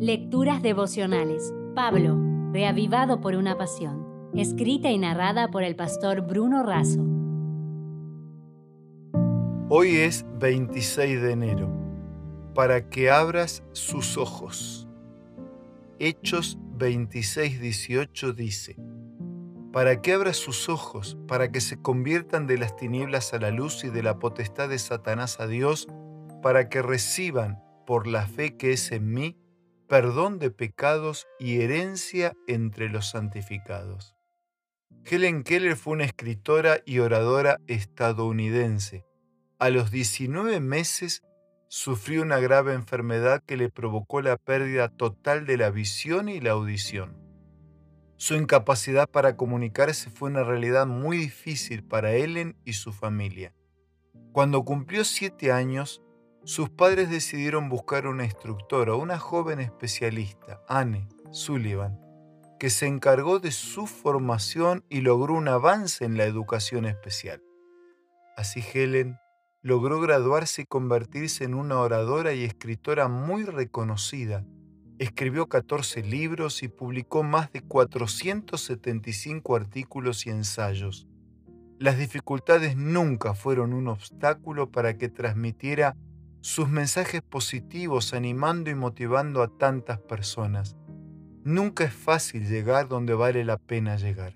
Lecturas devocionales. Pablo, reavivado por una pasión. Escrita y narrada por el pastor Bruno Razo. Hoy es 26 de enero. Para que abras sus ojos. Hechos 26, 18 dice, para que abras sus ojos, para que se conviertan de las tinieblas a la luz y de la potestad de Satanás a Dios, para que reciban, por la fe que es en mí, perdón de pecados y herencia entre los santificados. Helen Keller fue una escritora y oradora estadounidense. A los 19 meses sufrió una grave enfermedad que le provocó la pérdida total de la visión y la audición. Su incapacidad para comunicarse fue una realidad muy difícil para Ellen y su familia. Cuando cumplió siete años, sus padres decidieron buscar una instructora, una joven especialista, Anne Sullivan, que se encargó de su formación y logró un avance en la educación especial. Así Helen logró graduarse y convertirse en una oradora y escritora muy reconocida. Escribió 14 libros y publicó más de 475 artículos y ensayos. Las dificultades nunca fueron un obstáculo para que transmitiera sus mensajes positivos animando y motivando a tantas personas. Nunca es fácil llegar donde vale la pena llegar.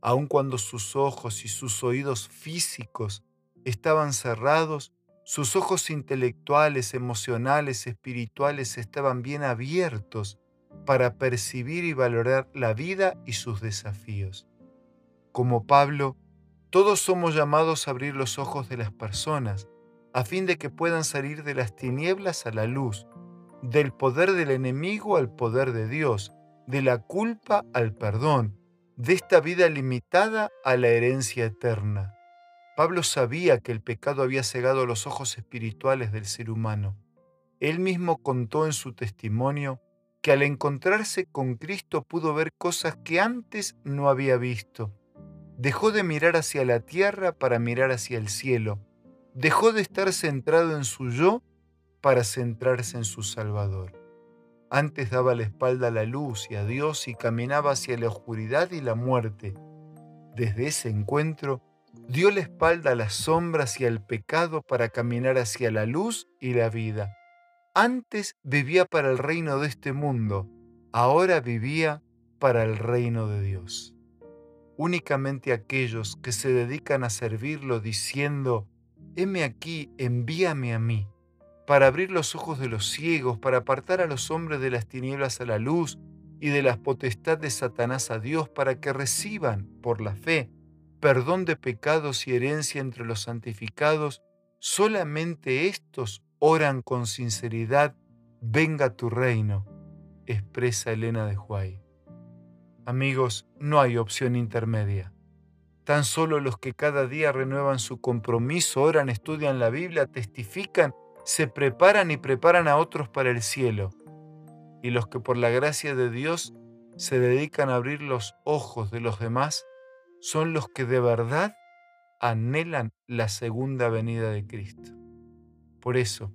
Aun cuando sus ojos y sus oídos físicos estaban cerrados, sus ojos intelectuales, emocionales, espirituales estaban bien abiertos para percibir y valorar la vida y sus desafíos. Como Pablo, todos somos llamados a abrir los ojos de las personas, a fin de que puedan salir de las tinieblas a la luz, del poder del enemigo al poder de Dios, de la culpa al perdón, de esta vida limitada a la herencia eterna. Pablo sabía que el pecado había cegado los ojos espirituales del ser humano. Él mismo contó en su testimonio que al encontrarse con Cristo pudo ver cosas que antes no había visto. Dejó de mirar hacia la tierra para mirar hacia el cielo dejó de estar centrado en su yo para centrarse en su Salvador. Antes daba la espalda a la luz y a Dios y caminaba hacia la oscuridad y la muerte. Desde ese encuentro, dio la espalda a las sombras y al pecado para caminar hacia la luz y la vida. Antes vivía para el reino de este mundo, ahora vivía para el reino de Dios. Únicamente aquellos que se dedican a servirlo diciendo, heme aquí, envíame a mí, para abrir los ojos de los ciegos, para apartar a los hombres de las tinieblas a la luz y de las potestades de Satanás a Dios, para que reciban, por la fe, perdón de pecados y herencia entre los santificados, solamente estos oran con sinceridad, venga tu reino, expresa Elena de Huay. Amigos, no hay opción intermedia. Tan solo los que cada día renuevan su compromiso, oran, estudian la Biblia, testifican, se preparan y preparan a otros para el cielo. Y los que por la gracia de Dios se dedican a abrir los ojos de los demás son los que de verdad anhelan la segunda venida de Cristo. Por eso,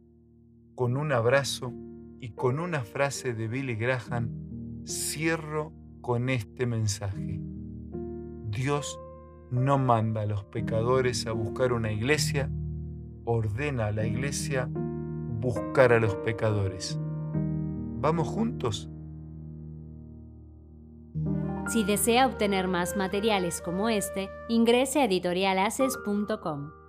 con un abrazo y con una frase de Billy Graham, cierro con este mensaje. Dios no manda a los pecadores a buscar una iglesia, ordena a la iglesia buscar a los pecadores. ¿Vamos juntos? Si desea obtener más materiales como este, ingrese a editorialaces.com.